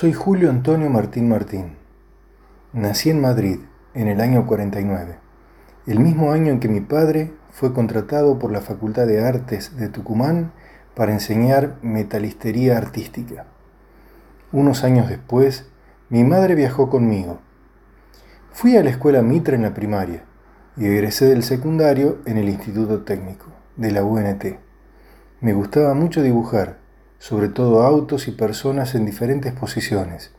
Soy Julio Antonio Martín Martín. Nací en Madrid en el año 49, el mismo año en que mi padre fue contratado por la Facultad de Artes de Tucumán para enseñar metalistería artística. Unos años después, mi madre viajó conmigo. Fui a la escuela Mitra en la primaria y egresé del secundario en el Instituto Técnico de la UNT. Me gustaba mucho dibujar, sobre todo autos y personas en diferentes posiciones.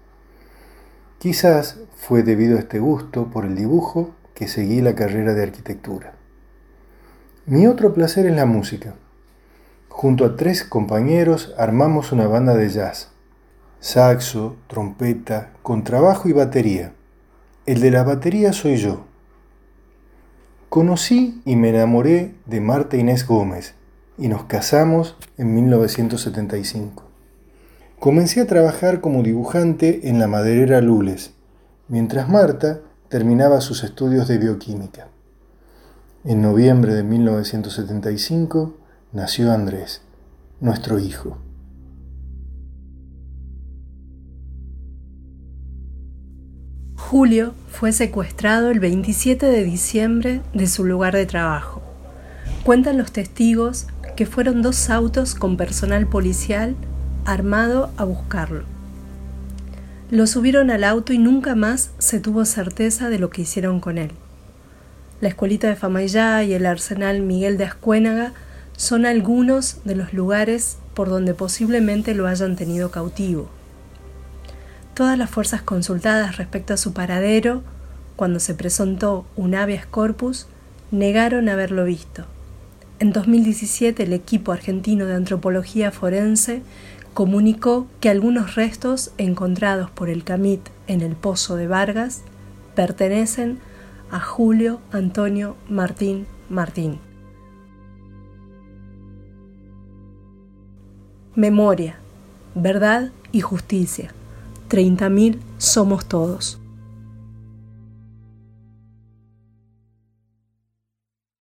Quizás fue debido a este gusto por el dibujo que seguí la carrera de arquitectura. Mi otro placer es la música. Junto a tres compañeros armamos una banda de jazz. Saxo, trompeta, contrabajo y batería. El de la batería soy yo. Conocí y me enamoré de Marta Inés Gómez, y nos casamos en 1975. Comencé a trabajar como dibujante en la maderera Lules, mientras Marta terminaba sus estudios de bioquímica. En noviembre de 1975 nació Andrés, nuestro hijo. Julio fue secuestrado el 27 de diciembre de su lugar de trabajo. Cuentan los testigos que fueron dos autos con personal policial armado a buscarlo. Lo subieron al auto y nunca más se tuvo certeza de lo que hicieron con él. La escuelita de Famayá y el arsenal Miguel de Ascuénaga son algunos de los lugares por donde posiblemente lo hayan tenido cautivo. Todas las fuerzas consultadas respecto a su paradero, cuando se presentó un habeas corpus, negaron haberlo visto. En 2017 el equipo argentino de antropología forense comunicó que algunos restos encontrados por el CAMIT en el pozo de Vargas pertenecen a Julio Antonio Martín Martín. Memoria, verdad y justicia. 30.000 somos todos.